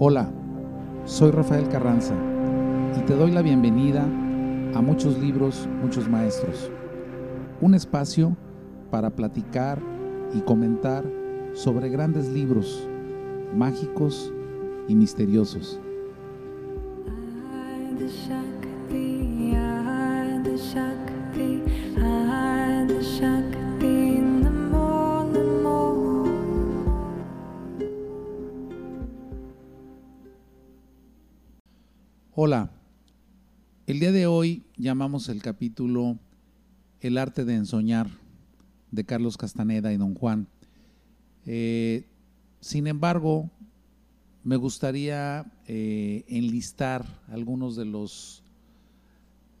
Hola, soy Rafael Carranza y te doy la bienvenida a Muchos Libros, Muchos Maestros, un espacio para platicar y comentar sobre grandes libros mágicos y misteriosos. Hola, el día de hoy llamamos el capítulo El arte de ensoñar de Carlos Castaneda y Don Juan. Eh, sin embargo, me gustaría eh, enlistar algunos de los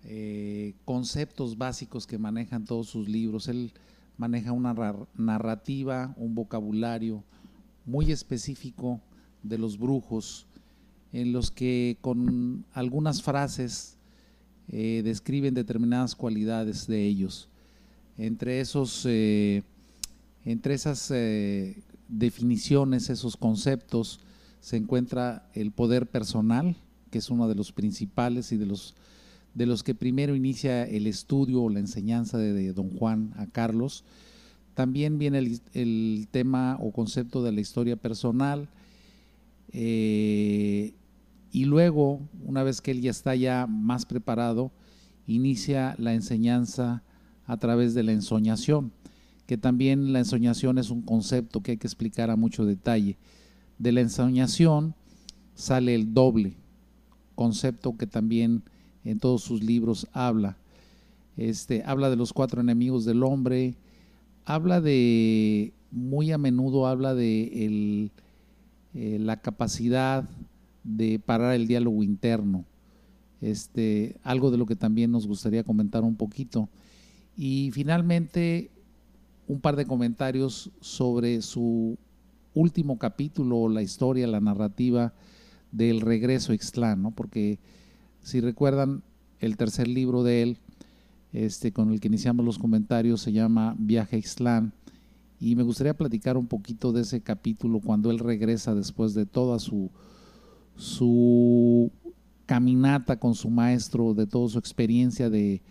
eh, conceptos básicos que manejan todos sus libros. Él maneja una narrativa, un vocabulario muy específico de los brujos en los que con algunas frases eh, describen determinadas cualidades de ellos. Entre, esos, eh, entre esas eh, definiciones, esos conceptos, se encuentra el poder personal, que es uno de los principales y de los, de los que primero inicia el estudio o la enseñanza de, don Juan a Carlos. También viene el, el, tema o concepto de la historia personal, y luego, una vez que él ya está ya más preparado, inicia la enseñanza a través de la ensoñación, que también la ensoñación es un concepto que hay que explicar a mucho detalle. De la ensoñación sale el doble, concepto que también en todos sus libros habla. Este, habla de los cuatro enemigos del hombre, habla de, muy a menudo habla de eh, la capacidad de parar el diálogo interno. Este, algo de lo que también nos gustaría comentar un poquito. Y finalmente, un par de comentarios sobre su último capítulo, la historia, la narrativa del regreso a Ixtlán, ¿no? porque si recuerdan, el tercer libro de él, este, con el que iniciamos los comentarios, se llama Viaje a Ixtlán. Y me gustaría platicar un poquito de ese capítulo cuando él regresa después de toda su, su caminata con su maestro, de toda su experiencia de,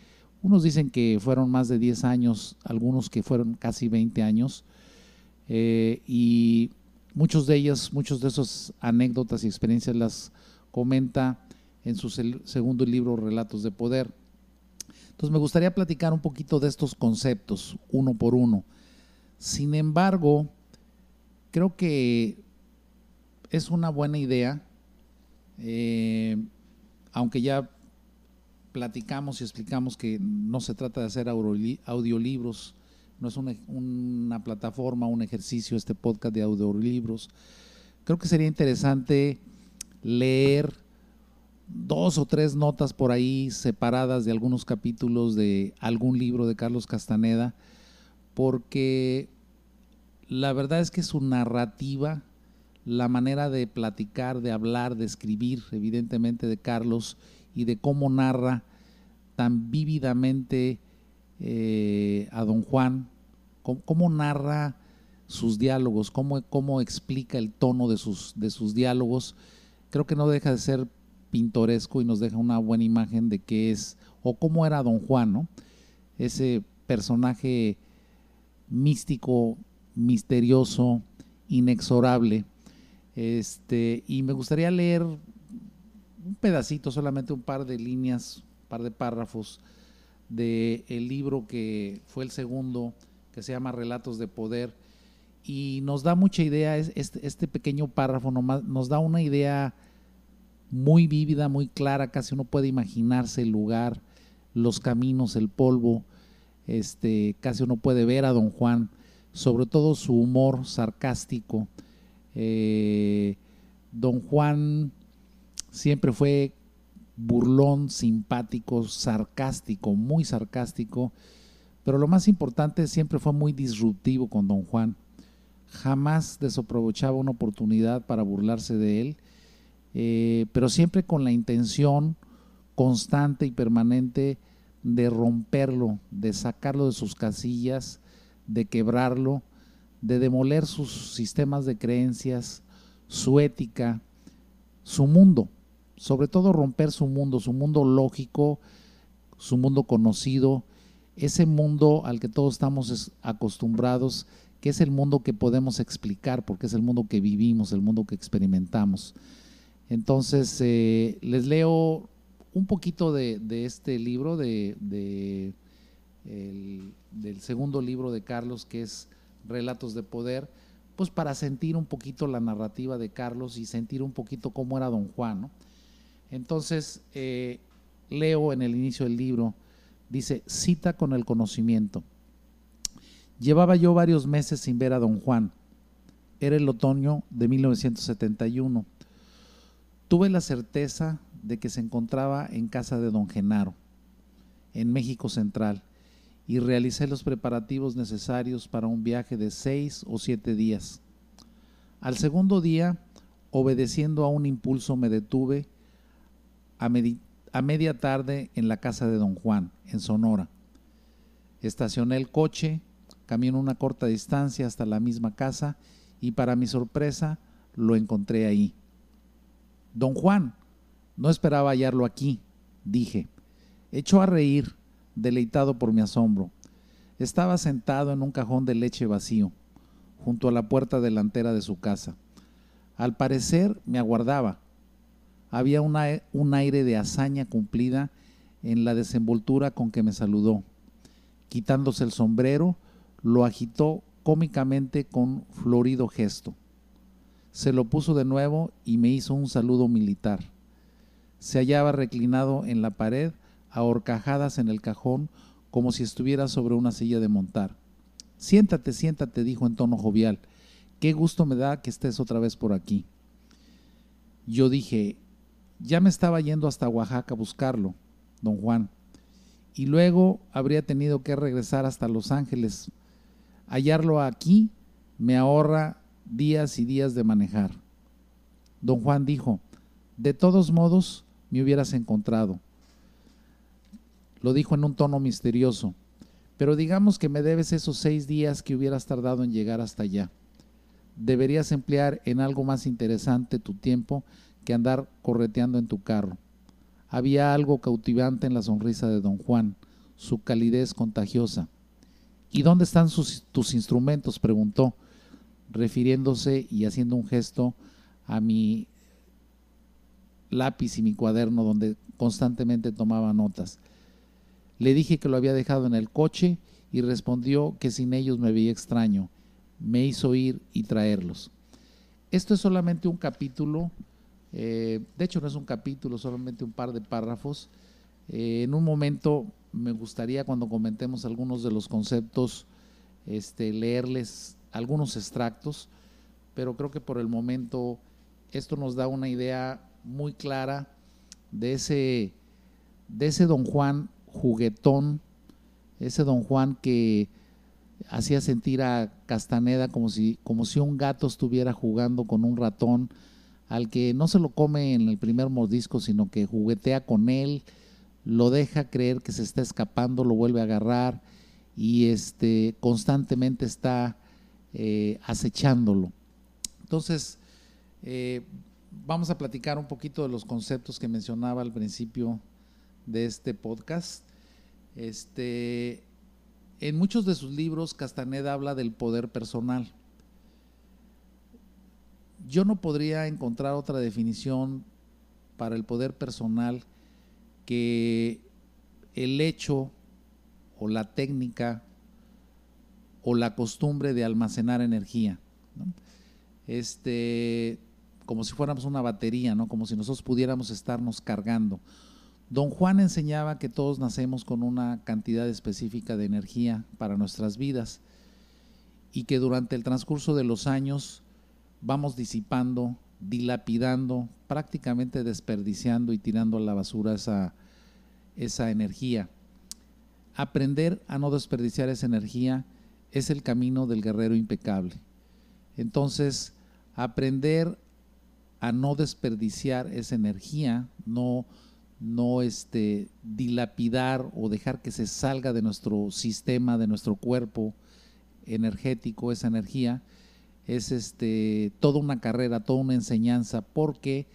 unos dicen que fueron más de 10 años, algunos que fueron casi 20 años, eh, y muchos de ellas, muchos de esas anécdotas y experiencias las comenta en su segundo libro, Relatos de Poder. Entonces me gustaría platicar un poquito de estos conceptos, uno por uno. Sin embargo, creo que es una buena idea eh, aunque ya platicamos y explicamos que no se trata de hacer audiolibros, no es una, plataforma, un ejercicio, este podcast de audiolibros. Creo que sería interesante leer dos o tres notas por ahí separadas de algunos capítulos de algún libro de Carlos Castaneda, porque la verdad es que su narrativa la manera de platicar, de hablar, de escribir, evidentemente, de Carlos y de cómo narra tan vívidamente eh, a don Juan, cómo, narra sus diálogos, cómo, cómo, explica el tono de sus, de sus diálogos, creo que no deja de ser pintoresco y nos deja una buena imagen de qué es o cómo era don Juan, ¿no? Ese personaje místico, misterioso, inexorable, este, y me gustaría leer un pedacito, solamente un par de líneas, un par de párrafos del el libro que fue el segundo, que se llama Relatos de Poder, y nos da mucha idea, este, este pequeño párrafo nos da una idea muy vívida, muy clara, casi uno puede imaginarse el lugar, los caminos, el polvo, este, casi uno puede ver a don Juan, sobre todo su humor sarcástico, eh, don Juan siempre fue burlón, simpático, sarcástico, muy sarcástico, pero lo más importante siempre fue muy disruptivo con don Juan. Jamás desaprovechaba una oportunidad para burlarse de él, eh, pero siempre con la intención constante y permanente de romperlo, de sacarlo de sus casillas, de quebrarlo, de demoler sus sistemas de creencias, su ética, su mundo, sobre todo romper su mundo, su mundo lógico, su mundo conocido, ese mundo al que todos estamos acostumbrados, que es el mundo que podemos explicar, porque es el mundo que vivimos, el mundo que experimentamos. Entonces, eh, les leo un poquito de, este libro, de, del segundo libro de Carlos, que es Relatos de Poder, pues para sentir un poquito la narrativa de Carlos y sentir un poquito cómo era don Juan. Entonces, eh, leo en el inicio del libro, dice, cita con el conocimiento. Llevaba yo varios meses sin ver a don Juan. Era el otoño de 1971. Tuve la certeza de que se encontraba en casa de don Genaro, en México Central, y realicé los preparativos necesarios para un viaje de seis o siete días. Al segundo día, obedeciendo a un impulso, me detuve a, media tarde en la casa de don Juan, en Sonora. Estacioné el coche, caminé una corta distancia hasta la misma casa y para mi sorpresa lo encontré ahí. Don Juan, no esperaba hallarlo aquí, dije. Echó a reír, deleitado por mi asombro. Estaba sentado en un cajón de leche vacío, junto a la puerta delantera de su casa. Al parecer me aguardaba. Había un aire de hazaña cumplida en la desenvoltura con que me saludó. Quitándose el sombrero, lo agitó cómicamente con florido gesto. Se lo puso de nuevo y me hizo un saludo militar. Se hallaba reclinado en la pared ahorcajadas en el cajón como si estuviera sobre una silla de montar. Siéntate, siéntate, dijo en tono jovial. Qué gusto me da que estés otra vez por aquí. Yo dije, ya me estaba yendo hasta Oaxaca a buscarlo, don Juan, y luego habría tenido que regresar hasta Los Ángeles. Hallarlo aquí me ahorra días y días de manejar. Don Juan dijo, de todos modos me hubieras encontrado. Lo dijo en un tono misterioso. Pero digamos que me debes esos seis días que hubieras tardado en llegar hasta allá. Deberías emplear en algo más interesante tu tiempo que andar correteando en tu carro. Había algo cautivante en la sonrisa de don Juan, su calidez contagiosa. ¿Y dónde están tus instrumentos? preguntó, refiriéndose y haciendo un gesto a mi lápiz y mi cuaderno donde constantemente tomaba notas. Le dije que lo había dejado en el coche y respondió que sin ellos me veía extraño. Me hizo ir y traerlos. Esto es solamente un capítulo, eh, de hecho no es un capítulo, solamente un par de párrafos. Eh, en un momento me gustaría cuando comentemos algunos de los conceptos, este, leerles algunos extractos, pero creo que por el momento esto nos da una idea muy clara de ese, de ese don Juan juguetón, ese don Juan que hacía sentir a Castaneda como si, como si un gato estuviera jugando con un ratón, al que no se lo come en el primer mordisco, sino que juguetea con él, lo deja creer que se está escapando, lo vuelve a agarrar y este, constantemente está eh, acechándolo. Entonces, eh, vamos a platicar un poquito de los conceptos que mencionaba al principio de este podcast. Este, en muchos de sus libros, Castaneda habla del poder personal. Yo no podría encontrar otra definición para el poder personal que el hecho o la técnica o la costumbre de almacenar energía. Este, como si fuéramos una batería, ¿no? Como si nosotros pudiéramos estarnos cargando. Don Juan enseñaba que todos nacemos con una cantidad específica de energía para nuestras vidas y que durante el transcurso de los años vamos disipando, dilapidando, prácticamente desperdiciando y tirando a la basura esa, esa energía. Aprender a no desperdiciar esa energía es el camino del guerrero impecable. Entonces, aprender a no desperdiciar esa energía, no no este, dilapidar o dejar que se salga de nuestro sistema, de nuestro cuerpo energético, esa energía, es este, toda una carrera, toda una enseñanza, porque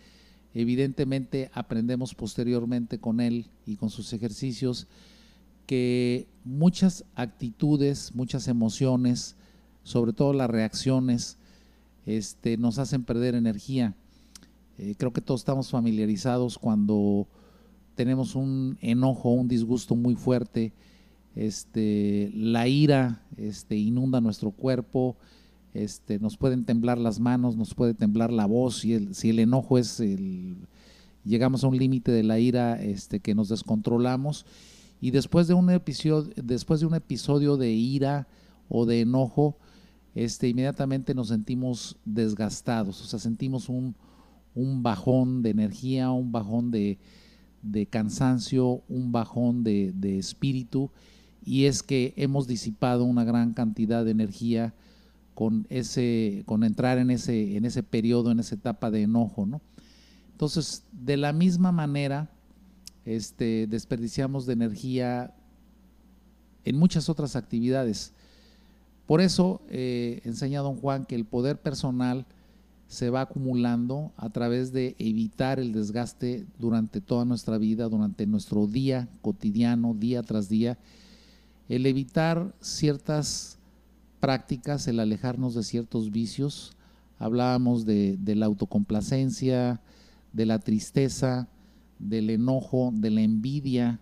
Evidentemente aprendemos posteriormente con él y con sus ejercicios que muchas actitudes, muchas emociones, sobre todo las reacciones, este, nos hacen perder energía. Eh, creo que todos estamos familiarizados cuando tenemos un enojo, un disgusto muy fuerte, este, la ira este, inunda nuestro cuerpo, este, nos pueden temblar las manos, nos puede temblar la voz, si el, si el enojo es el, llegamos a un límite de la ira este, que nos descontrolamos. Y después de un episodio, después de un episodio de ira o de enojo, este, inmediatamente nos sentimos desgastados, o sea, sentimos un, un bajón de energía, un bajón de, de cansancio, un bajón de, de espíritu y es que hemos disipado una gran cantidad de energía con ese con entrar en ese en ese periodo en esa etapa de enojo no entonces de la misma manera este desperdiciamos de energía en muchas otras actividades. Por eso eh, enseña don Juan que el poder personal se va acumulando a través de evitar el desgaste durante toda nuestra vida, durante nuestro día cotidiano, día tras día, el evitar ciertas prácticas, el alejarnos de ciertos vicios. Hablábamos de, la autocomplacencia, de la tristeza, del enojo, de la envidia,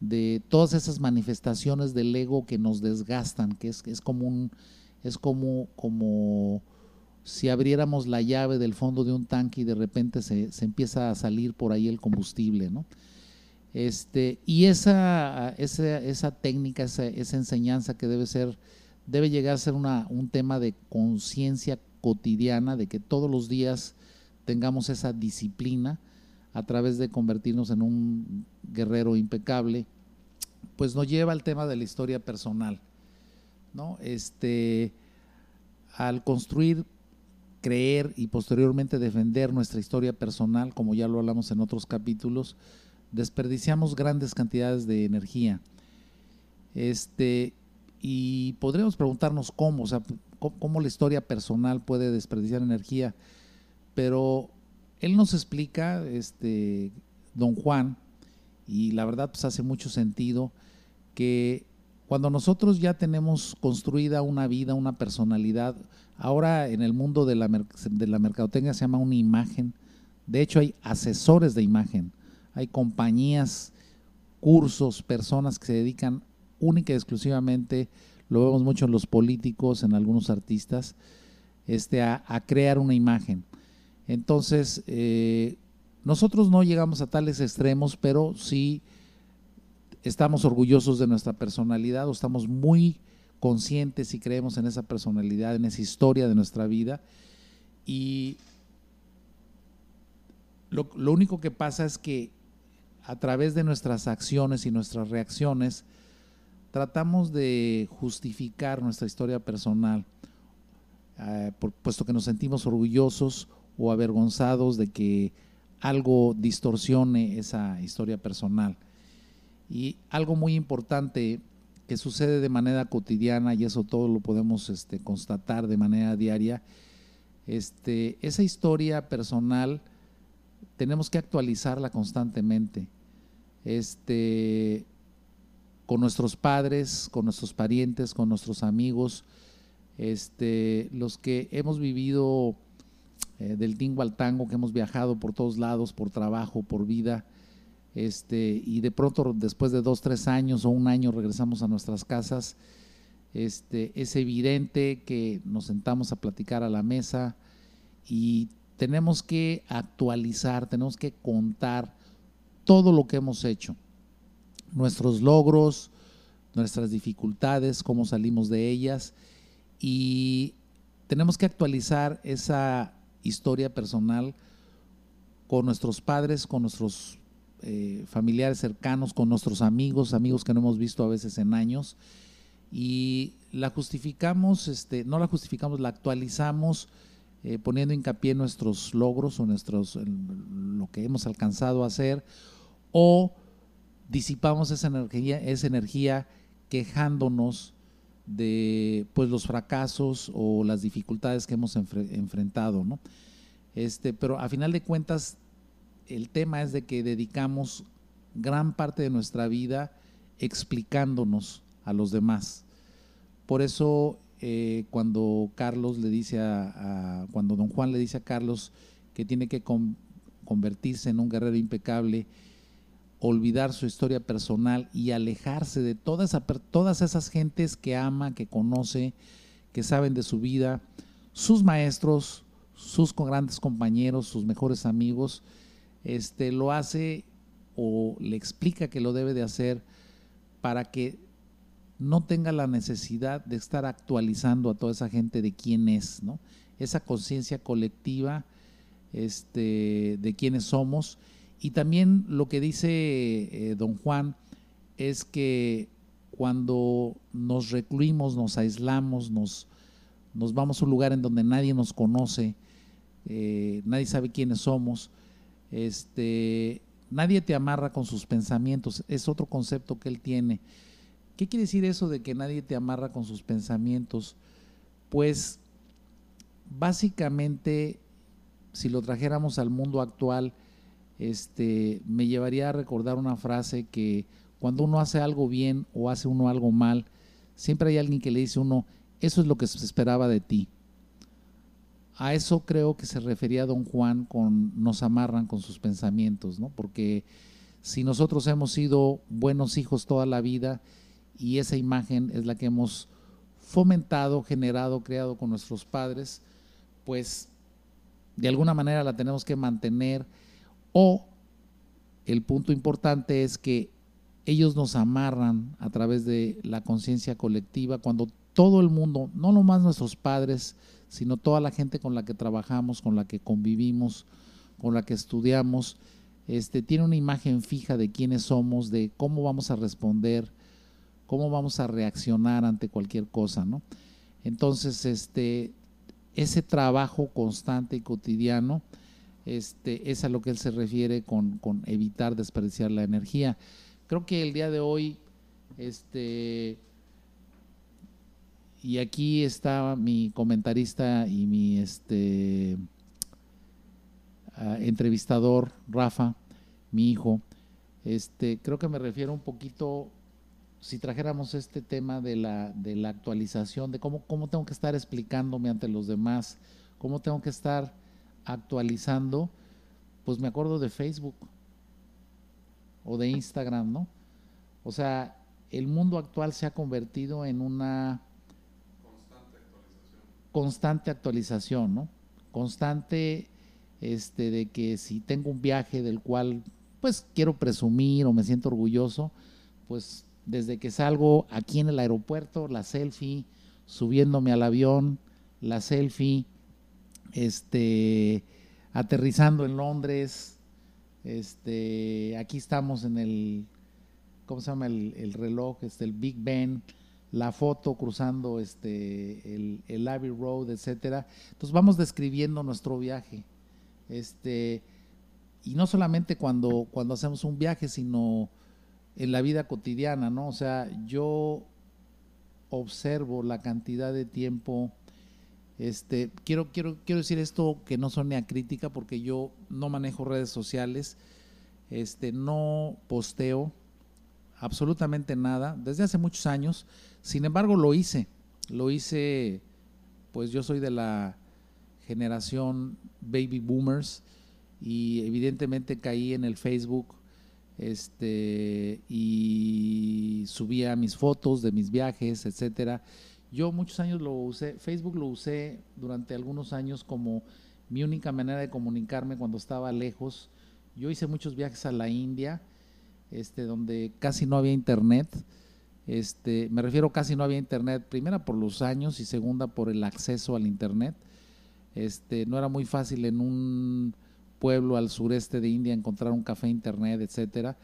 de todas esas manifestaciones del ego que nos desgastan, que es, es como un, es como, como si abriéramos la llave del fondo de un tanque y de repente se, se empieza a salir por ahí el combustible, ¿no? Este, y esa, esa, esa técnica, esa, esa, enseñanza que debe ser, debe llegar a ser una, un tema de conciencia cotidiana, de que todos los días tengamos esa disciplina a través de convertirnos en un guerrero impecable, pues nos lleva al tema de la historia personal. ¿no? Este, al construir, creer y posteriormente defender nuestra historia personal, como ya lo hablamos en otros capítulos, desperdiciamos grandes cantidades de energía. Este, y podríamos preguntarnos cómo, o sea, cómo, la historia personal puede desperdiciar energía, pero él nos explica, este, don Juan, y la verdad pues hace mucho sentido, que cuando nosotros ya tenemos construida una vida, una personalidad, ahora en el mundo de la, de la mercadotecnia se llama una imagen, de hecho hay asesores de imagen, hay compañías, cursos, personas que se dedican única y exclusivamente, lo vemos mucho en los políticos, en algunos artistas, este, a, crear una imagen. Entonces, eh, nosotros no llegamos a tales extremos, pero sí estamos orgullosos de nuestra personalidad o estamos muy conscientes y creemos en esa personalidad, en esa historia de nuestra vida. Y lo, único que pasa es que a través de nuestras acciones y nuestras reacciones, tratamos de justificar nuestra historia personal, eh, puesto que nos sentimos orgullosos o avergonzados de que algo distorsione esa historia personal. Y algo muy importante que sucede de manera cotidiana, y eso todo lo podemos este, constatar de manera diaria, este, esa historia personal tenemos que actualizarla constantemente. Este, con nuestros padres, con nuestros parientes, con nuestros amigos, los que hemos vivido eh, del tingo al tango, que hemos viajado por todos lados, por trabajo, por vida, este, y de pronto después de dos, tres años o un año regresamos a nuestras casas, este, es evidente que nos sentamos a platicar a la mesa y tenemos que actualizar, tenemos que contar todo lo que hemos hecho, nuestros logros, nuestras dificultades, cómo salimos de ellas y tenemos que actualizar esa historia personal con nuestros padres, con nuestros eh, familiares cercanos, con nuestros amigos, amigos que no hemos visto a veces en años y la justificamos, este, no la justificamos, la actualizamos eh, poniendo hincapié en nuestros logros o nuestros, en lo que hemos alcanzado a hacer o disipamos esa energía, esa energía quejándonos de pues los fracasos o las dificultades que hemos enfrentado, ¿no? Este, pero a final de cuentas el tema es de que dedicamos gran parte de nuestra vida explicándonos a los demás. Por eso eh, cuando Carlos le dice a, cuando don Juan le dice a Carlos que tiene que convertirse en un guerrero impecable, olvidar su historia personal y alejarse de todas esas gentes que ama, que conoce, que saben de su vida, sus maestros, sus grandes compañeros, sus mejores amigos, este, lo hace o le explica que lo debe de hacer para que no tenga la necesidad de estar actualizando a toda esa gente de quién es, ¿no? Esa conciencia colectiva este, de quiénes somos. Y también lo que dice eh, don Juan es que cuando nos recluimos, nos aislamos, nos, nos vamos a un lugar en donde nadie nos conoce, eh, nadie sabe quiénes somos, este, nadie te amarra con sus pensamientos, es otro concepto que él tiene. ¿Qué quiere decir eso de que nadie te amarra con sus pensamientos? Pues básicamente, si lo trajéramos al mundo actual, este, me llevaría a recordar una frase que cuando uno hace algo bien o hace uno algo mal, siempre hay alguien que le dice a uno, eso es lo que se esperaba de ti. A eso creo que se refería don Juan con nos amarran con sus pensamientos, ¿no? Porque si nosotros hemos sido buenos hijos toda la vida y esa imagen es la que hemos fomentado, generado, creado con nuestros padres, pues de alguna manera la tenemos que mantener o el punto importante es que ellos nos amarran a través de la conciencia colectiva cuando todo el mundo, no nomás nuestros padres, sino toda la gente con la que trabajamos, con la que convivimos, con la que estudiamos, este, tiene una imagen fija de quiénes somos, de cómo vamos a responder, cómo vamos a reaccionar ante cualquier cosa, ¿no? Entonces, este, ese trabajo constante y cotidiano, este, es a lo que él se refiere con, evitar desperdiciar la energía. Creo que el día de hoy, este, y aquí está mi comentarista y mi este, ah, entrevistador, Rafa, mi hijo. Este, creo que me refiero un poquito si trajéramos este tema de la, de la actualización, de cómo, cómo tengo que estar explicándome ante los demás, cómo tengo que estar actualizando, pues me acuerdo de Facebook o de Instagram, ¿no? O sea, el mundo actual se ha convertido en una constante actualización ¿no? Constante este, de que si tengo un viaje del cual pues quiero presumir o me siento orgulloso, pues desde que salgo aquí en el aeropuerto, la selfie, subiéndome al avión, la selfie, este, aterrizando en Londres, este, aquí estamos en el, ¿cómo se llama el, reloj? Este, el Big Ben, la foto cruzando este, el, el Abbey Road, etcétera. Entonces vamos describiendo nuestro viaje. Este, y no solamente cuando, cuando hacemos un viaje, sino en la vida cotidiana, ¿no? O sea, yo observo la cantidad de tiempo, este, quiero, quiero, quiero decir esto que no son a crítica porque yo no manejo redes sociales, este, no posteo absolutamente nada desde hace muchos años, sin embargo lo hice, lo hice, pues yo soy de la generación baby boomers y evidentemente caí en el Facebook este, y subía mis fotos de mis viajes, etcétera. Yo muchos años lo usé, Facebook lo usé durante algunos años como mi única manera de comunicarme cuando estaba lejos. Yo hice muchos viajes a la India, este, donde casi no había internet. Este, me refiero casi no había internet, primera por los años y segunda por el acceso al internet. Este, no era muy fácil en un pueblo al sureste de India encontrar un café internet, etcétera.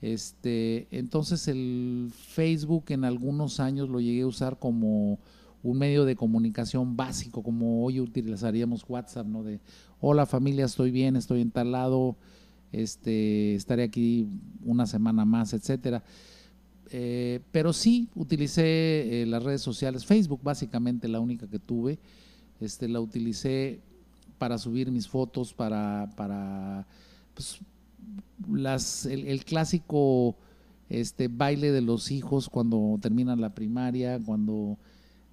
Este, entonces el Facebook en algunos años lo llegué a usar como un medio de comunicación básico, como hoy utilizaríamos WhatsApp, ¿no? De hola familia, estoy bien, estoy en este, estaré aquí una semana más, etcétera. Eh, pero sí utilicé eh, las redes sociales, Facebook básicamente la única que tuve, este, la utilicé para subir mis fotos, para, para pues, las, el, clásico este, baile de los hijos cuando terminan la primaria, cuando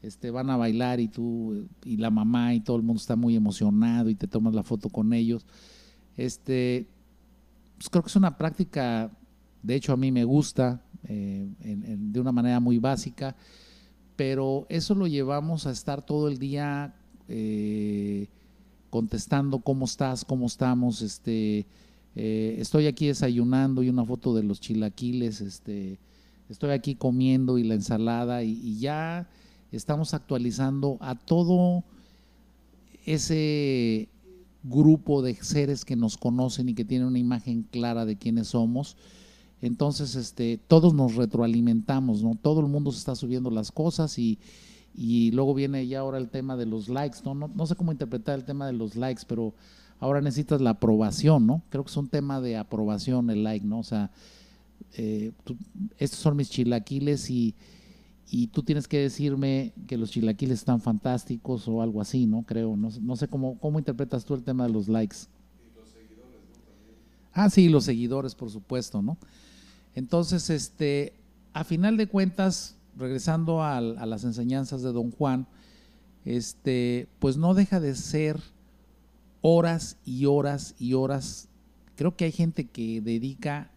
este, van a bailar y tú y la mamá y todo el mundo está muy emocionado y te tomas la foto con ellos. Este, pues creo que es una práctica, de hecho a mí me gusta, eh, de una manera muy básica, pero eso lo llevamos a estar todo el día eh, contestando cómo estás, cómo estamos, este, eh, estoy aquí desayunando y una foto de los chilaquiles, este, estoy aquí comiendo y la ensalada y ya estamos actualizando a todo ese grupo de seres que nos conocen y que tienen una imagen clara de quiénes somos. Entonces, este, todos nos retroalimentamos, ¿no? Todo el mundo se está subiendo las cosas y, y luego viene ya ahora el tema de los likes, ¿no? ¿no? No sé cómo interpretar el tema de los likes, pero ahora necesitas la aprobación, ¿no? Creo que es un tema de aprobación el like, ¿no? O sea, eh, estos son mis chilaquiles y, y tú tienes que decirme que los chilaquiles están fantásticos o algo así, ¿no? Creo, no, no sé cómo, cómo interpretas tú el tema de los likes. Y los seguidores, ¿no? Ah, sí, los seguidores, por supuesto, ¿no? Entonces, este, a final de cuentas, regresando a, a las enseñanzas de Don Juan, este, pues no deja de ser horas y horas y horas. Creo que hay gente que dedica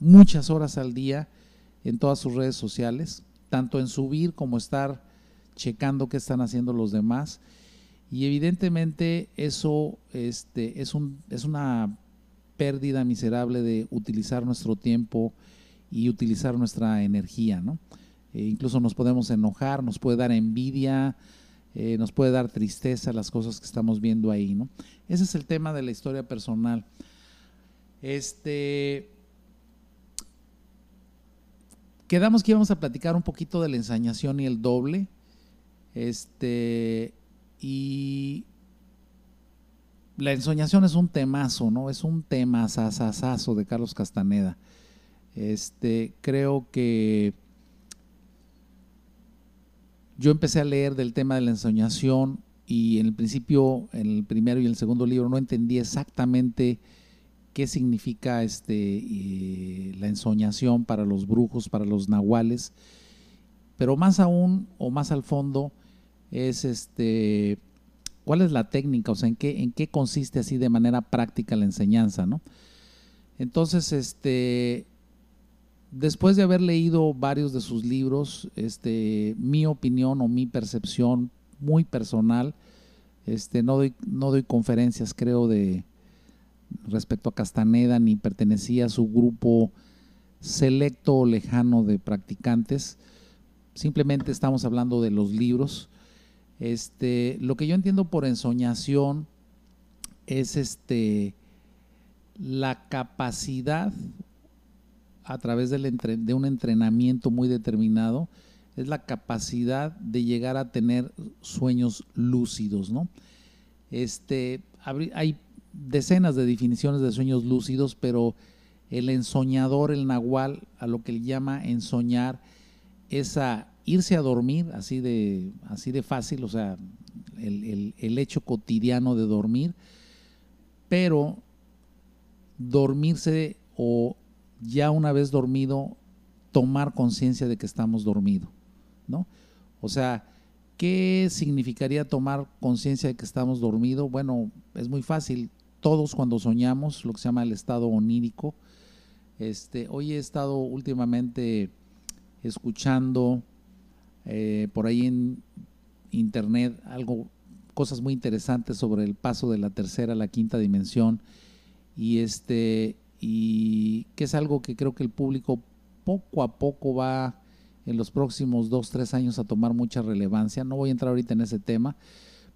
muchas horas al día en todas sus redes sociales, tanto en subir como estar checando qué están haciendo los demás. Y evidentemente eso este, es, un, es una pérdida miserable de utilizar nuestro tiempo y utilizar nuestra energía, ¿no? E incluso nos podemos enojar, nos puede dar envidia, eh, nos puede dar tristeza las cosas que estamos viendo ahí, ¿no? Ese es el tema de la historia personal. Este, Quedamos que íbamos a platicar un poquito de la ensañación y el doble. Este, y la ensoñación es un temazo, ¿no? Es un tema de Carlos Castaneda. Este, creo que yo empecé a leer del tema de la ensoñación y en el principio, en el primero y el segundo libro, no entendí exactamente qué significa este, eh, la ensoñación para los brujos, para los nahuales, pero más aún o más al fondo es este, cuál es la técnica, o sea, en qué, en qué consiste así de manera práctica la enseñanza, ¿no? Entonces, este, después de haber leído varios de sus libros, este, mi opinión o mi percepción muy personal, este, no doy, no doy conferencias, creo, de, respecto a Castaneda ni pertenecía a su grupo selecto o lejano de practicantes. Simplemente estamos hablando de los libros. Este, lo que yo entiendo por ensoñación es este la capacidad a través del de un entrenamiento muy determinado es la capacidad de llegar a tener sueños lúcidos, ¿no? Este, hay decenas de definiciones de sueños lúcidos, pero el ensoñador, el nahual, a lo que él llama ensoñar, es a irse a dormir así de, así de fácil, o sea, el, el hecho cotidiano de dormir, pero dormirse o ya una vez dormido, tomar conciencia de que estamos dormidos, ¿no? O sea, ¿qué significaría tomar conciencia de que estamos dormidos? Bueno, es muy fácil todos cuando soñamos, lo que se llama el estado onírico. Este, hoy he estado últimamente escuchando eh, por ahí en internet algo, cosas muy interesantes sobre el paso de la tercera a la quinta dimensión y este y que es algo que creo que el público poco a poco va en los próximos dos tres años a tomar mucha relevancia. No voy a entrar ahorita en ese tema,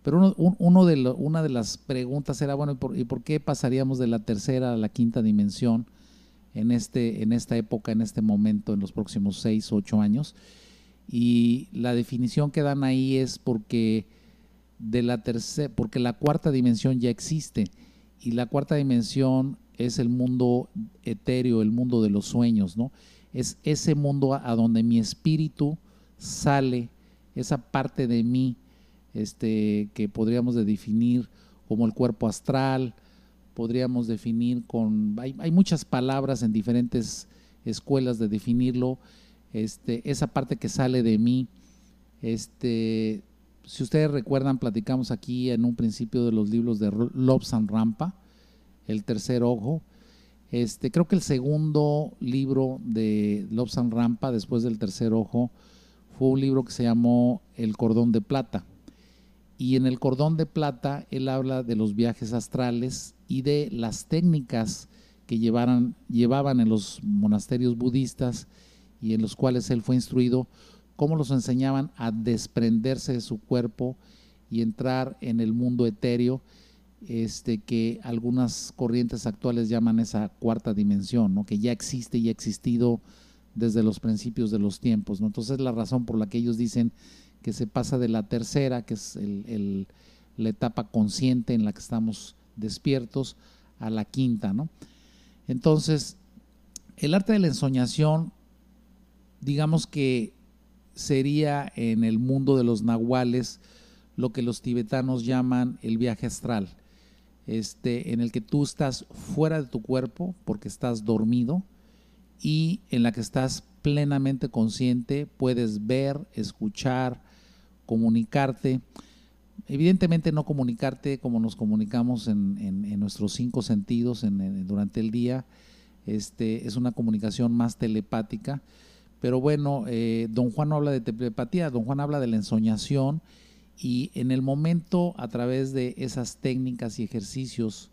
pero uno, una de las preguntas era, bueno, ¿y por, qué pasaríamos de la tercera a la quinta dimensión en, este, en esta época, en este momento, en los próximos seis o ocho años? Y la definición que dan ahí es porque, de la tercera, porque la cuarta dimensión ya existe y la cuarta dimensión es el mundo etéreo, el mundo de los sueños, ¿no? Es ese mundo a donde mi espíritu sale, esa parte de mí este, que podríamos definir como el cuerpo astral, podríamos definir con, hay, muchas palabras en diferentes escuelas de definirlo, este, esa parte que sale de mí, este, si ustedes recuerdan, platicamos aquí en un principio de los libros de Lobsan Rampa, El tercer ojo, este, creo que el segundo libro de Lobsan Rampa, después del tercer ojo, fue un libro que se llamó El cordón de plata. Y en el cordón de plata él habla de los viajes astrales y de las técnicas que llevaran, llevaban en los monasterios budistas y en los cuales él fue instruido, cómo los enseñaban a desprenderse de su cuerpo y entrar en el mundo etéreo, este, que algunas corrientes actuales llaman esa cuarta dimensión, ¿no? que ya existe y ha existido desde los principios de los tiempos. ¿no? Entonces la razón por la que ellos dicen que se pasa de la tercera, que es la etapa consciente en la que estamos despiertos, a la quinta. ¿no? Entonces, el arte de la ensoñación, digamos que sería en el mundo de los nahuales lo que los tibetanos llaman el viaje astral, este, en el que tú estás fuera de tu cuerpo porque estás dormido y en la que estás plenamente consciente, puedes ver, escuchar, comunicarte. Evidentemente no comunicarte como nos comunicamos en, nuestros cinco sentidos durante el día, este, es una comunicación más telepática, pero bueno, eh, don Juan no habla de telepatía, don Juan habla de la ensoñación y en el momento a través de esas técnicas y ejercicios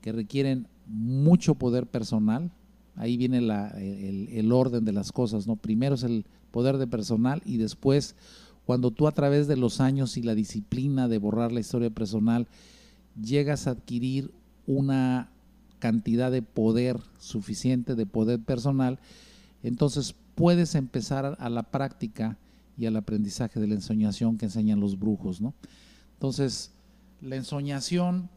que requieren mucho poder personal, ahí viene el, orden de las cosas, ¿no? Primero es el poder de personal y después cuando tú a través de los años y la disciplina de borrar la historia personal llegas a adquirir una cantidad de poder suficiente, de poder personal, entonces puedes empezar a la práctica y al aprendizaje de la ensoñación que enseñan los brujos, ¿no? Entonces, la ensoñación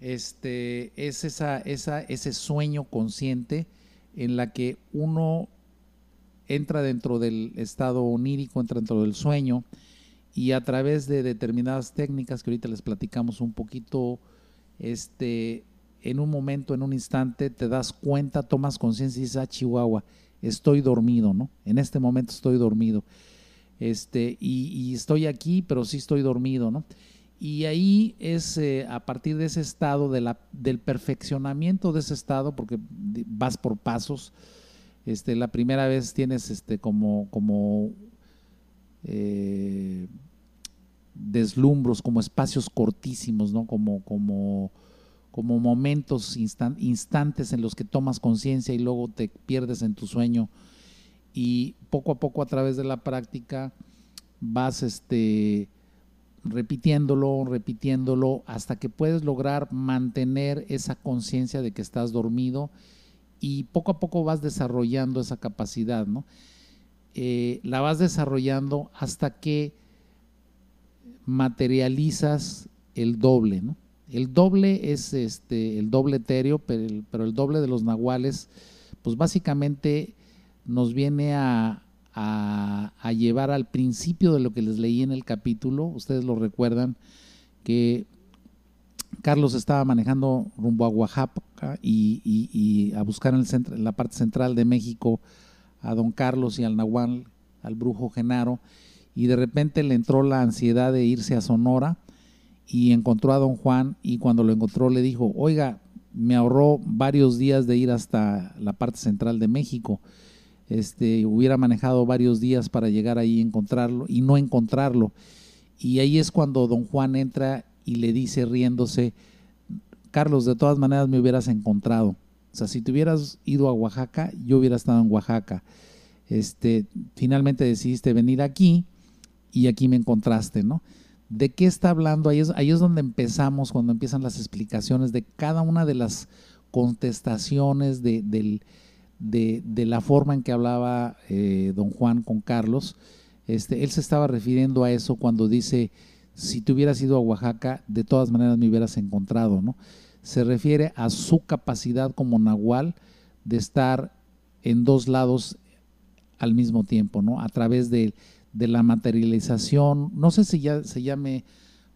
este, es esa, ese sueño consciente en la que uno entra dentro del estado onírico, entra dentro del sueño y a través de determinadas técnicas que ahorita les platicamos un poquito, este, en un momento, en un instante, te das cuenta, tomas conciencia y dices, ah, Chihuahua, estoy dormido, ¿no? En este momento estoy dormido. Este, y, estoy aquí, pero sí estoy dormido, ¿no? Y ahí es eh, a partir de ese estado, de la, del perfeccionamiento de ese estado, porque vas por pasos, este, la primera vez tienes este, como, como eh, deslumbros, como espacios cortísimos, ¿no? Como, como, como momentos, instantes en los que tomas conciencia y luego te pierdes en tu sueño. Y poco a poco a través de la práctica vas este, repitiéndolo, repitiéndolo, hasta que puedes lograr mantener esa conciencia de que estás dormido y poco a poco vas desarrollando esa capacidad, ¿no? Eh, la vas desarrollando hasta que materializas el doble, ¿no? El doble es este, el doble etéreo, pero el, pero el doble de los nahuales, pues básicamente nos viene a, a, llevar al principio de lo que les leí en el capítulo. Ustedes lo recuerdan que Carlos estaba manejando rumbo a Oaxaca y, a buscar en, el centro, en la parte central de México a don Carlos y al Nahual, al brujo Genaro, y de repente le entró la ansiedad de irse a Sonora y encontró a don Juan y cuando lo encontró le dijo, oiga, me ahorró varios días de ir hasta la parte central de México. Este, hubiera manejado varios días para llegar ahí y encontrarlo y no encontrarlo. Y ahí es cuando don Juan entra y le dice riéndose, Carlos, de todas maneras me hubieras encontrado. O sea, si te hubieras ido a Oaxaca, yo hubiera estado en Oaxaca. Este, finalmente decidiste venir aquí y aquí me encontraste, ¿no? ¿De qué está hablando? Ahí es, ahí es donde empezamos, cuando empiezan las explicaciones de cada una de las contestaciones de, de, la forma en que hablaba eh, don Juan con Carlos. Este, él se estaba refiriendo a eso cuando dice, si te hubieras ido a Oaxaca, de todas maneras me hubieras encontrado, ¿no? Se refiere a su capacidad como nahual de estar en dos lados al mismo tiempo, ¿no? A través de, la materialización, no sé si ya se llame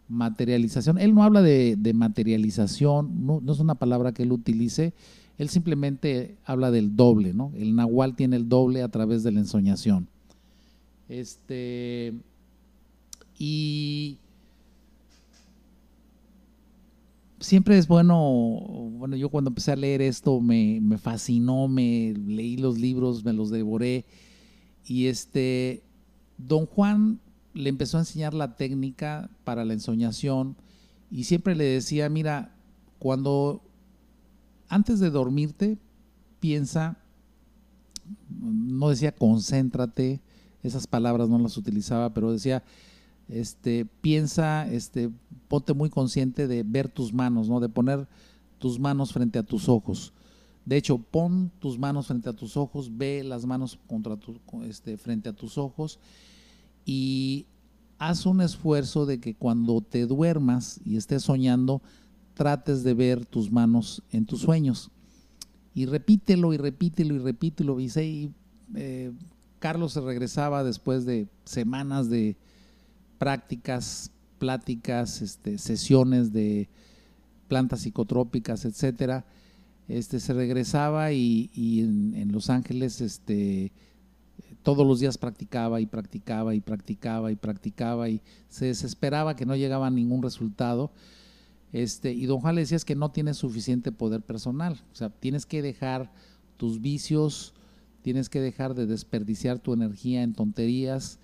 materialización. Él no habla de, materialización, no, es una palabra que él utilice, él simplemente habla del doble, ¿no? El nahual tiene el doble a través de la ensoñación. Este, y siempre es bueno, bueno, yo cuando empecé a leer esto me, me fascinó, me leí los libros, me los devoré. Y este, don Juan le empezó a enseñar la técnica para la ensoñación y siempre le decía, mira, cuando antes de dormirte, piensa, no decía concéntrate, esas palabras no las utilizaba, pero decía, este, piensa, este, ponte muy consciente de ver tus manos, ¿no? De poner tus manos frente a tus ojos. De hecho, pon tus manos frente a tus ojos, ve las manos este, frente a tus ojos y haz un esfuerzo de que cuando te duermas y estés soñando, trates de ver tus manos en tus sueños. Y repítelo y repítelo y repítelo. Y, y eh, Carlos se regresaba después de semanas de prácticas, pláticas, este, sesiones de plantas psicotrópicas, etcétera este, se regresaba y, en, Los Ángeles este, todos los días practicaba y practicaba y practicaba y practicaba y se desesperaba que no llegaba a ningún resultado. Este, y don Juan le decía es que no tienes suficiente poder personal, o sea, tienes que dejar tus vicios, tienes que dejar de desperdiciar tu energía en tonterías,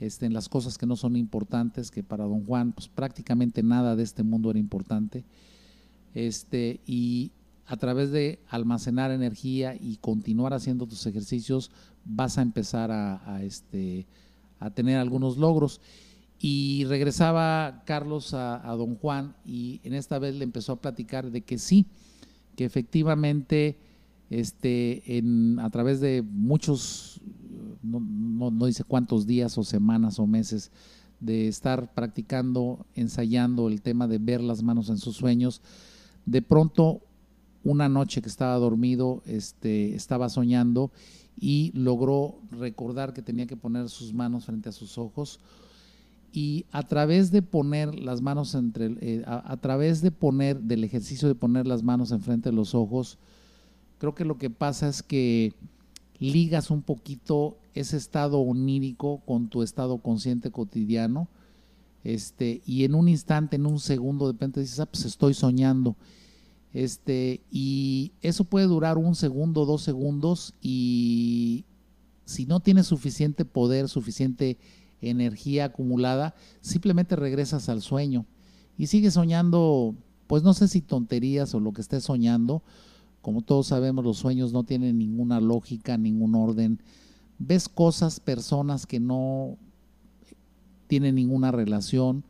este, en las cosas que no son importantes, que para don Juan pues, prácticamente nada de este mundo era importante. Este, y, a través de almacenar energía y continuar haciendo tus ejercicios, vas a empezar a, este, a tener algunos logros. Y regresaba Carlos a, don Juan y en esta vez le empezó a platicar de que sí, que efectivamente este, en, a través de muchos, no, no dice cuántos días o semanas o meses, de estar practicando, ensayando el tema de ver las manos en sus sueños, de pronto una noche que estaba dormido, este, estaba soñando y logró recordar que tenía que poner sus manos frente a sus ojos y a través de poner las manos entre eh, a, través de poner del ejercicio de poner las manos enfrente de los ojos creo que lo que pasa es que ligas un poquito ese estado onírico con tu estado consciente cotidiano este y en un instante en un segundo de repente dices ah pues estoy soñando este, y eso puede durar un segundo, dos segundos y si no tienes suficiente poder, suficiente energía acumulada, simplemente regresas al sueño y sigues soñando, pues no sé si tonterías o lo que estés soñando. Como todos sabemos, los sueños no tienen ninguna lógica, ningún orden. Ves cosas, personas que no tienen ninguna relación.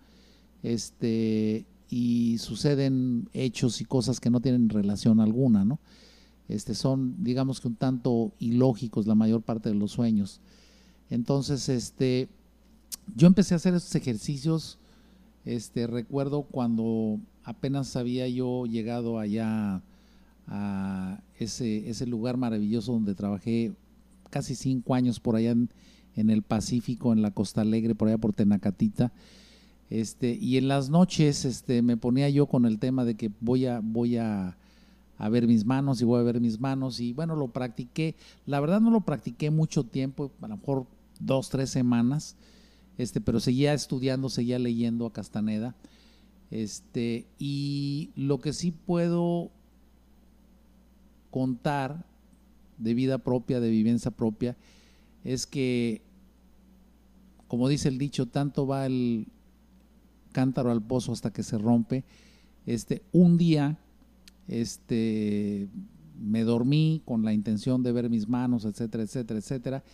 Este, y suceden hechos y cosas que no tienen relación alguna, ¿no? Este, son, digamos que un tanto ilógicos la mayor parte de los sueños. Entonces, este, yo empecé a hacer estos ejercicios, este, recuerdo cuando apenas había yo llegado allá a ese, ese lugar maravilloso donde trabajé casi cinco años por allá en, en el Pacífico, en la Costa Alegre, por allá por Tenacatita, este, y en las noches este, me ponía yo con el tema de que voy a, voy a, ver mis manos y voy a ver mis manos. Y bueno, lo practiqué. La verdad no lo practiqué mucho tiempo, a lo mejor dos, tres semanas. Este, pero seguía estudiando, seguía leyendo a Castaneda. Este, y lo que sí puedo contar de vida propia, de vivencia propia, es que, como dice el dicho, tanto va el, cántaro al pozo hasta que se rompe. Este, un día este, me dormí con la intención de ver mis manos, etcétera, etcétera, etcétera.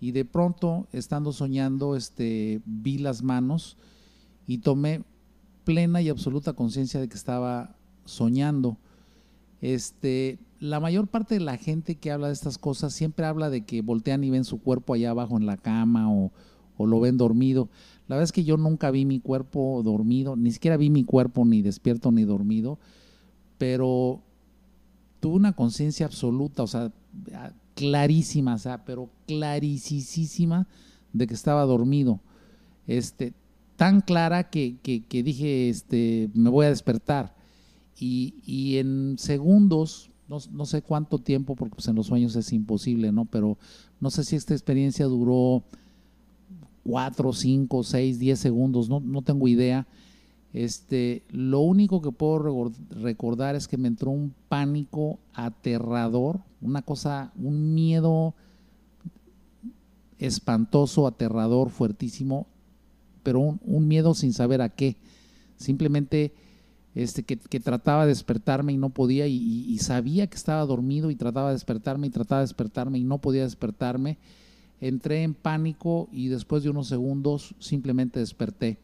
Y de pronto, estando soñando, este, vi las manos y tomé plena y absoluta conciencia de que estaba soñando. Este, la mayor parte de la gente que habla de estas cosas siempre habla de que voltean y ven su cuerpo allá abajo en la cama o, lo ven dormido. La verdad es que yo nunca vi mi cuerpo dormido, ni siquiera vi mi cuerpo ni despierto ni dormido, pero tuve una conciencia absoluta, o sea, clarísima, o sea, pero clarísima de que estaba dormido. Este, tan clara que, que, dije, este, me voy a despertar. Y, en segundos, no, no, sé cuánto tiempo, porque pues en los sueños es imposible, ¿no? Pero no sé si esta experiencia duró cuatro, cinco, seis, diez segundos, no, no tengo idea. Este, lo único que puedo recordar es que me entró un pánico aterrador, una cosa, un miedo espantoso, aterrador, fuertísimo, pero un, miedo sin saber a qué. Simplemente este, que, trataba de despertarme y no podía, y, sabía que estaba dormido y trataba de despertarme y trataba de despertarme y no podía despertarme. Entré en pánico y después de unos segundos simplemente desperté.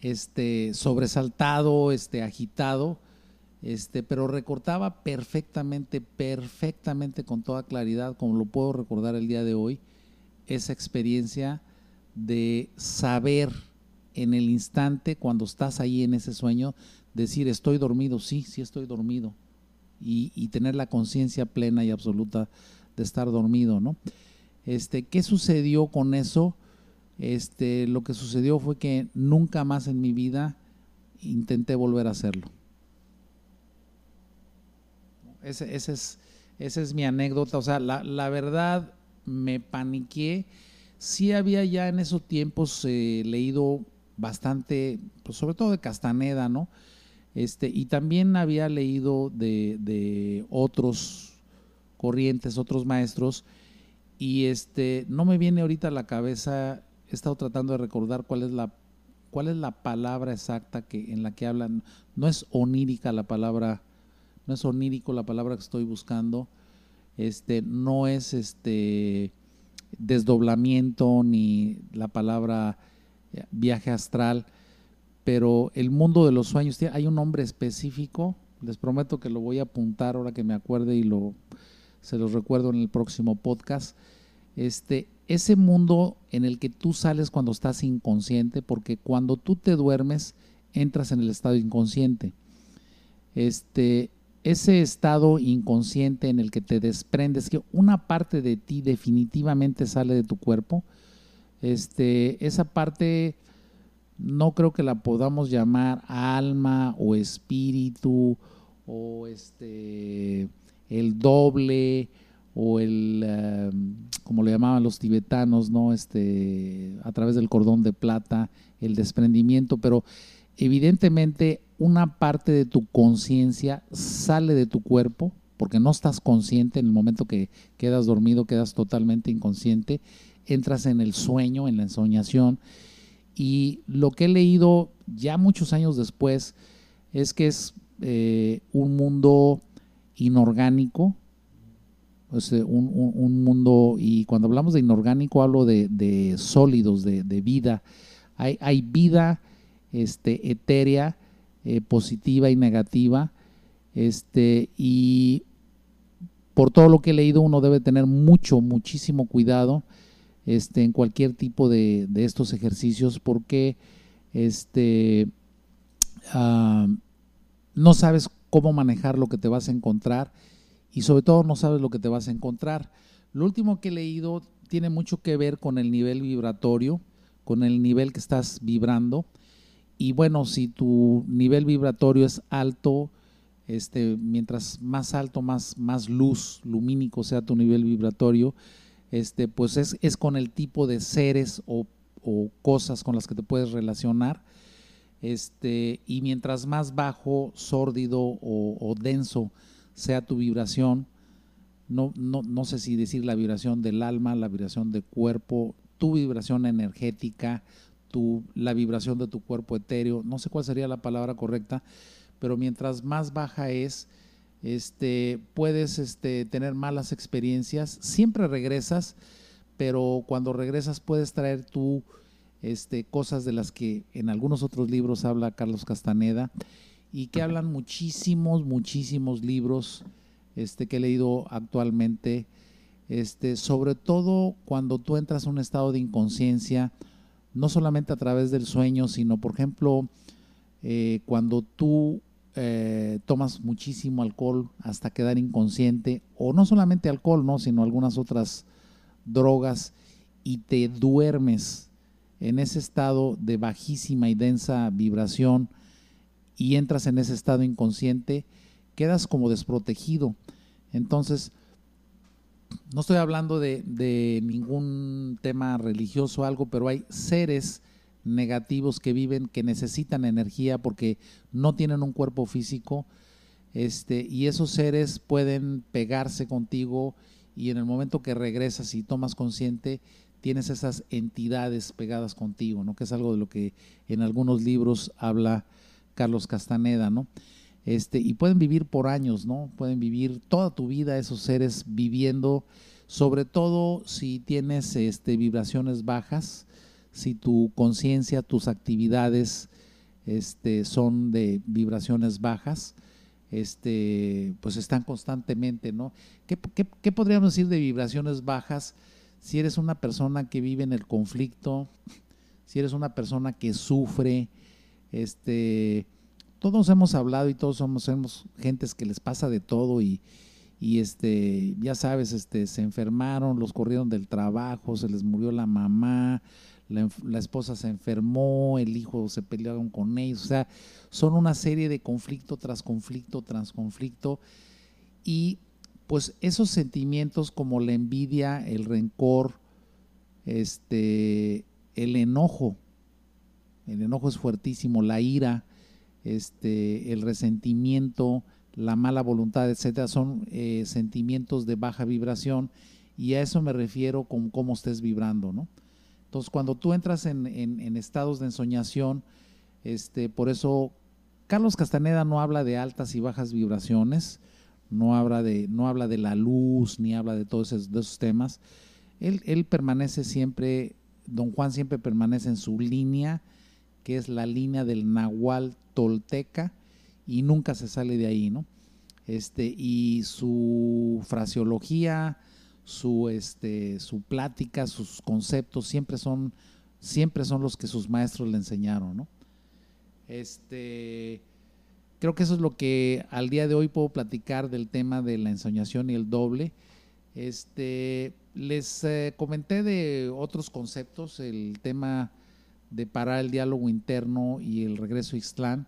Este, sobresaltado, este, agitado, este, pero recortaba perfectamente, perfectamente con toda claridad, como lo puedo recordar el día de hoy, esa experiencia de saber en el instante cuando estás ahí en ese sueño, decir estoy dormido, sí, sí estoy dormido, y, y tener la conciencia plena y absoluta de estar dormido, ¿no? Este, ¿Qué sucedió con eso? Este, lo que sucedió fue que nunca más en mi vida intenté volver a hacerlo. Ese, ese es, esa es mi anécdota. O sea, la, la verdad me paniqué sí había ya en esos tiempos eh, leído bastante, pues sobre todo de Castaneda, ¿no? Este, y también había leído de, otros corrientes, otros maestros, y este, no me viene ahorita a la cabeza, he estado tratando de recordar cuál es la, cuál es la palabra exacta que, en la que hablan, no es onírica la palabra, no es onírico la palabra que estoy buscando, este, no es este, desdoblamiento ni la palabra viaje astral, pero el mundo de los sueños, hay un nombre específico, les prometo que lo voy a apuntar ahora que me acuerde y lo, se los recuerdo en el próximo podcast. Este, ese mundo en el que tú sales cuando estás inconsciente, porque cuando tú te duermes, entras en el estado inconsciente. Este, ese estado inconsciente en el que te desprendes, que una parte de ti definitivamente sale de tu cuerpo, este, esa parte no creo que la podamos llamar alma o espíritu o este el doble o el em, como le llamaban los tibetanos, ¿no? Este a través del cordón de plata, el desprendimiento, pero evidentemente una parte de tu conciencia sale de tu cuerpo, porque no estás consciente en el momento que quedas dormido, quedas totalmente inconsciente, entras en el sueño, en la ensoñación. Y lo que he leído ya muchos años después es que es eh, un mundo inorgánico, un, mundo, y cuando hablamos de inorgánico hablo de, sólidos, de, vida. Hay, hay vida este, etérea, eh, positiva y negativa. Este, y por todo lo que he leído, uno debe tener mucho, muchísimo cuidado este, en cualquier tipo de, estos ejercicios porque este, ah, no sabes cómo manejar lo que te vas a encontrar y sobre todo no sabes lo que te vas a encontrar. Lo último que he leído tiene mucho que ver con el nivel vibratorio, con el nivel que estás vibrando. Y bueno, si tu nivel vibratorio es alto, este, mientras más alto, más, más luz, lumínico sea tu nivel vibratorio, este, pues es, es con el tipo de seres o, o, cosas con las que te puedes relacionar. Este, y mientras más bajo, sórdido o, denso sea tu vibración, no, no, no, sé si decir la vibración del alma, la vibración del cuerpo, tu vibración energética, tu, la vibración de tu cuerpo etéreo, no sé cuál sería la palabra correcta, pero mientras más baja es, este, puedes este, tener malas experiencias, siempre regresas, pero cuando regresas puedes traer tú este, cosas de las que en algunos otros libros habla Carlos Castaneda y que hablan muchísimos, muchísimos libros este, que he leído actualmente, este, sobre todo cuando tú entras a un estado de inconsciencia, no solamente a través del sueño, sino por ejemplo, eh, cuando tú eh, tomas muchísimo alcohol hasta quedar inconsciente, o no solamente alcohol, ¿no? sino algunas otras drogas, y te duermes en ese estado de bajísima y densa vibración y entras en ese estado inconsciente, quedas como desprotegido. Entonces, no estoy hablando de, de ningún tema religioso o algo, pero hay seres negativos que viven, que necesitan energía porque no tienen un cuerpo físico, este, y esos seres pueden pegarse contigo y en el momento que regresas y tomas consciente, tienes esas entidades pegadas contigo, ¿no? Que es algo de lo que en algunos libros habla Carlos Castaneda, ¿no? Este, y pueden vivir por años, ¿no? Pueden vivir toda tu vida esos seres viviendo, sobre todo si tienes este, vibraciones bajas, si tu conciencia, tus actividades este, son de vibraciones bajas, este, pues están constantemente, ¿no? ¿Qué, qué, podríamos decir de vibraciones bajas si eres una persona que vive en el conflicto, si eres una persona que sufre, este, todos hemos hablado y todos somos, somos gentes que les pasa de todo y, y este, ya sabes, este, se enfermaron, los corrieron del trabajo, se les murió la mamá, la, esposa se enfermó, el hijo se pelearon con ellos, o sea, son una serie de conflicto tras conflicto tras conflicto y pues esos sentimientos como la envidia, el rencor, este, el enojo, el enojo es fuertísimo, la ira, este, el resentimiento, la mala voluntad, etcétera, son eh, sentimientos de baja vibración y a eso me refiero con cómo estés vibrando, ¿no? Entonces, cuando tú entras en, estados de ensoñación, este, por eso Carlos Castaneda no habla de altas y bajas vibraciones, no habla de, no habla de la luz, ni habla de todos esos, temas. Él, él, permanece siempre, don Juan siempre permanece en su línea, que es la línea del Nahual Tolteca, y nunca se sale de ahí, ¿no? Este, y su fraseología, su, este, su plática, sus conceptos, siempre son, siempre son los que sus maestros le enseñaron, ¿no? Este, creo que eso es lo que al día de hoy puedo platicar del tema de la ensoñación y el doble. Este, les eh, comenté de otros conceptos, el tema de parar el diálogo interno y el regreso a Ixtlán.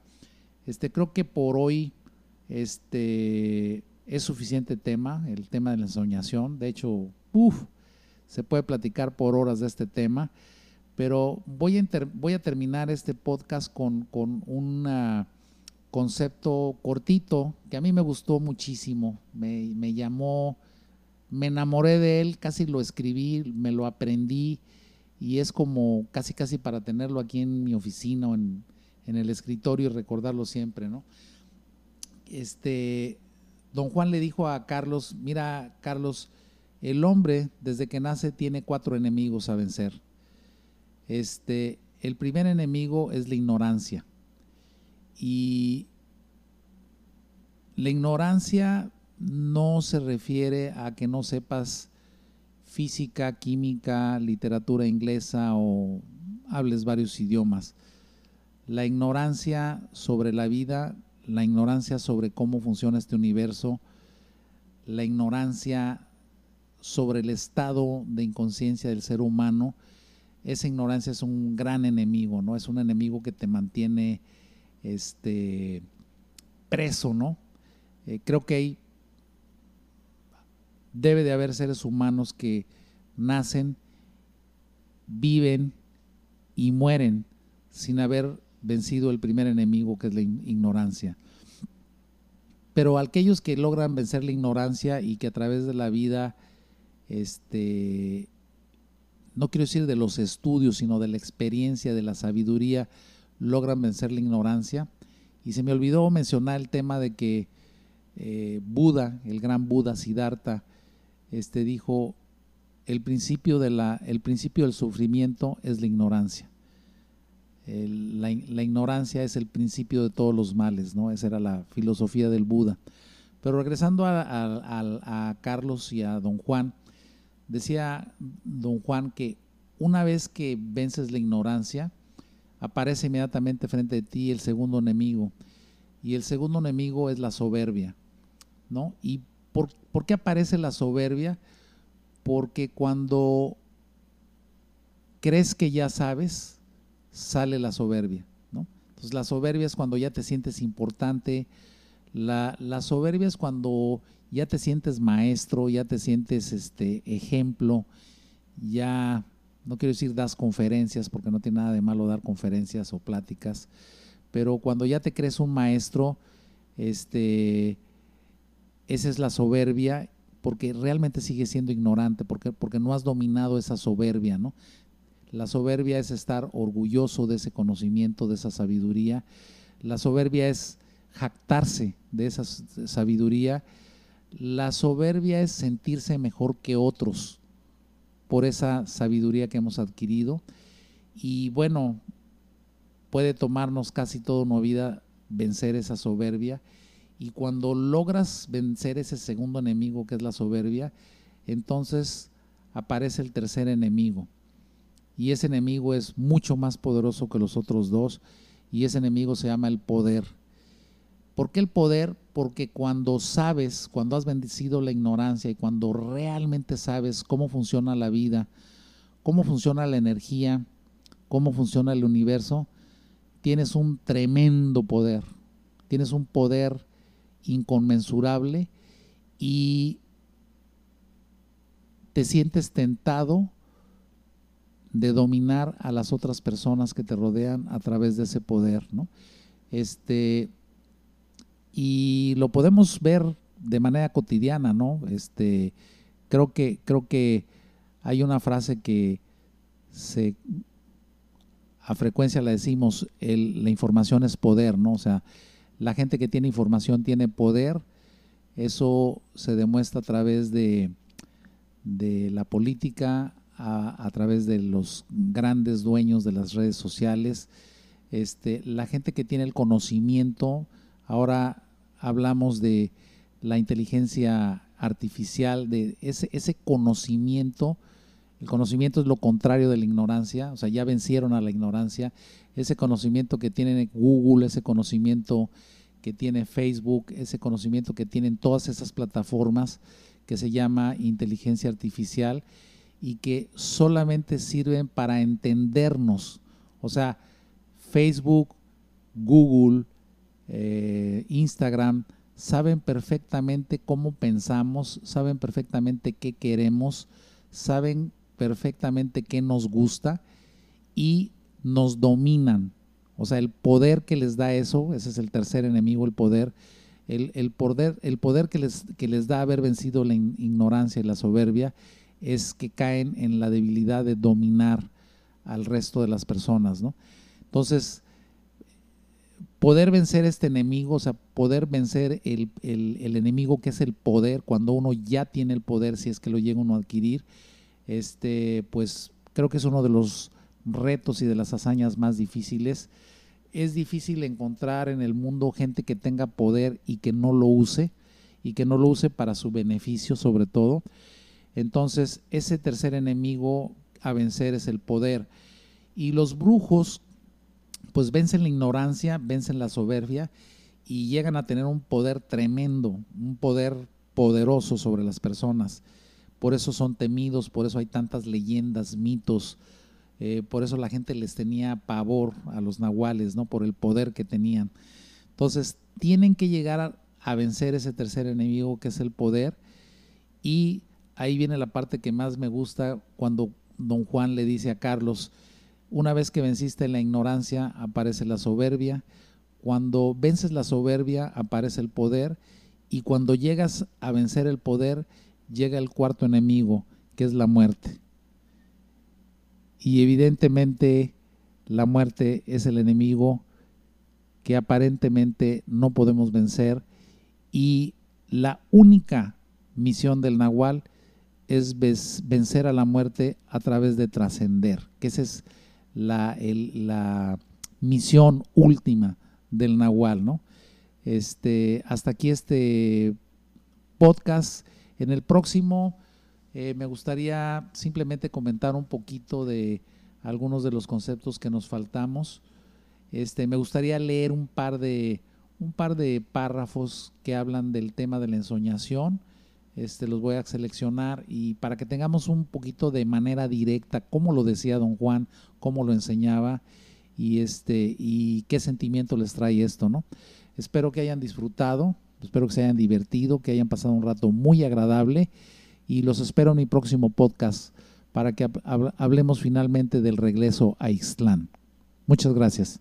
Este, creo que por hoy este, es suficiente tema, el tema de la ensoñación. De hecho, uff, se puede platicar por horas de este tema, pero voy a, voy a terminar este podcast con, un ah, concepto cortito que a mí me gustó muchísimo, me, me, llamó, me enamoré de él, casi lo escribí, me lo aprendí y es como casi casi para tenerlo aquí en mi oficina o en, en el escritorio y recordarlo siempre, ¿no? Este, don Juan le dijo a Carlos, mira Carlos, el hombre desde que nace tiene cuatro enemigos a vencer. Este, el primer enemigo es la ignorancia. Y la ignorancia no se refiere a que no sepas física, química, literatura inglesa o hables varios idiomas. La ignorancia sobre la vida la ignorancia sobre cómo funciona este universo, la ignorancia sobre el estado de inconsciencia del ser humano, esa ignorancia es un gran enemigo, ¿no? Es un enemigo que te mantiene este, preso, ¿no? Eh, creo que hay, debe de haber seres humanos que nacen, viven y mueren sin haber vencido el primer enemigo que es la ignorancia. Pero aquellos que logran vencer la ignorancia y que a través de la vida, este, no quiero decir de los estudios, sino de la experiencia, de la sabiduría, logran vencer la ignorancia. Y se me olvidó mencionar el tema de que eh, Buda, el gran Buda Siddhartha, este, dijo, el principio, de la, el principio del sufrimiento es la ignorancia la, ignorancia es el principio de todos los males, ¿no? Esa era la filosofía del Buda. Pero regresando a, Carlos y a don Juan, decía don Juan que una vez que vences la ignorancia, aparece inmediatamente frente de ti el segundo enemigo. Y el segundo enemigo es la soberbia, ¿no? ¿Y por, por qué aparece la soberbia? Porque cuando crees que ya sabes, sale la soberbia. ¿no? Entonces la soberbia es cuando ya te sientes importante, la, la, soberbia es cuando ya te sientes maestro, ya te sientes este ejemplo, ya no quiero decir das conferencias porque no tiene nada de malo dar conferencias o pláticas, pero cuando ya te crees un maestro, este esa es la soberbia porque realmente sigues siendo ignorante, porque, porque no has dominado esa soberbia, ¿no? La soberbia es estar orgulloso de ese conocimiento, de esa sabiduría. La soberbia es jactarse de esa sabiduría. La soberbia es sentirse mejor que otros por esa sabiduría que hemos adquirido. Y bueno, puede tomarnos casi toda una vida vencer esa soberbia. Y cuando logras vencer ese segundo enemigo que es la soberbia, entonces aparece el tercer enemigo y ese enemigo es mucho más poderoso que los otros dos y ese enemigo se llama el poder. ¿Por qué el poder? Porque cuando sabes, cuando has bendecido la ignorancia y cuando realmente sabes cómo funciona la vida, cómo funciona la energía, cómo funciona el universo, tienes un tremendo poder. Tienes un poder inconmensurable y te sientes tentado de dominar a las otras personas que te rodean a través de ese poder, ¿no? Este, y lo podemos ver de manera cotidiana, ¿no? Este, creo que, creo que hay una frase que se a frecuencia la decimos, la información es poder, ¿no? O sea, la gente que tiene información tiene poder, eso se demuestra a través de, de la política, a, través de los grandes dueños de las redes sociales, este, la gente que tiene el conocimiento, ahora hablamos de la inteligencia artificial, de ese, conocimiento, el conocimiento es lo contrario de la ignorancia, o sea, ya vencieron a la ignorancia, ese conocimiento que tiene Google, ese conocimiento que tiene Facebook, ese conocimiento que tienen todas esas plataformas que se llama inteligencia artificial, y que solamente sirven para entendernos. O sea, Facebook, Google, eh, Instagram, saben perfectamente cómo pensamos, saben perfectamente qué queremos, saben perfectamente qué nos gusta y nos dominan. O sea, el poder que les da eso, ese es el tercer enemigo, el poder, el, poder, el poder que les, que les da haber vencido la ignorancia y la soberbia es que caen en la debilidad de dominar al resto de las personas, ¿no? Entonces, poder vencer este enemigo, o sea, poder vencer el, enemigo que es el poder, cuando uno ya tiene el poder, si es que lo llega uno a adquirir, este, pues creo que es uno de los retos y de las hazañas más difíciles. Es difícil encontrar en el mundo gente que tenga poder y que no lo use, y que no lo use para su beneficio sobre todo. Entonces, ese tercer enemigo a vencer es el poder. Y los brujos, pues vencen la ignorancia, vencen la soberbia y llegan a tener un poder tremendo, un poder poderoso sobre las personas. Por eso son temidos, por eso hay tantas leyendas, mitos, eh, por eso la gente les tenía pavor a los nahuales, ¿no? Por el poder que tenían. Entonces, tienen que llegar a, a vencer ese tercer enemigo que es el poder y ahí viene la parte que más me gusta cuando don Juan le dice a Carlos, una vez que venciste la ignorancia, aparece la soberbia, cuando vences la soberbia, aparece el poder, y cuando llegas a vencer el poder, llega el cuarto enemigo, que es la muerte. Y evidentemente la muerte es el enemigo que aparentemente no podemos vencer. Y la única misión del Nahual es vencer a la muerte a través de trascender, que esa es la, la, misión última del Nahual, ¿no? Este, hasta aquí este podcast. En el próximo eh, me gustaría simplemente comentar un poquito de algunos de los conceptos que nos faltamos. Este, me gustaría leer un par de un par de párrafos que hablan del tema de la ensoñación Este, los voy a seleccionar y para que tengamos un poquito de manera directa cómo lo decía don Juan, cómo lo enseñaba y este y qué sentimiento les trae esto, ¿no? Espero que hayan disfrutado, espero que se hayan divertido, que hayan pasado un rato muy agradable y los espero en mi próximo podcast para que hablemos finalmente del regreso a Ixtlán. Muchas gracias.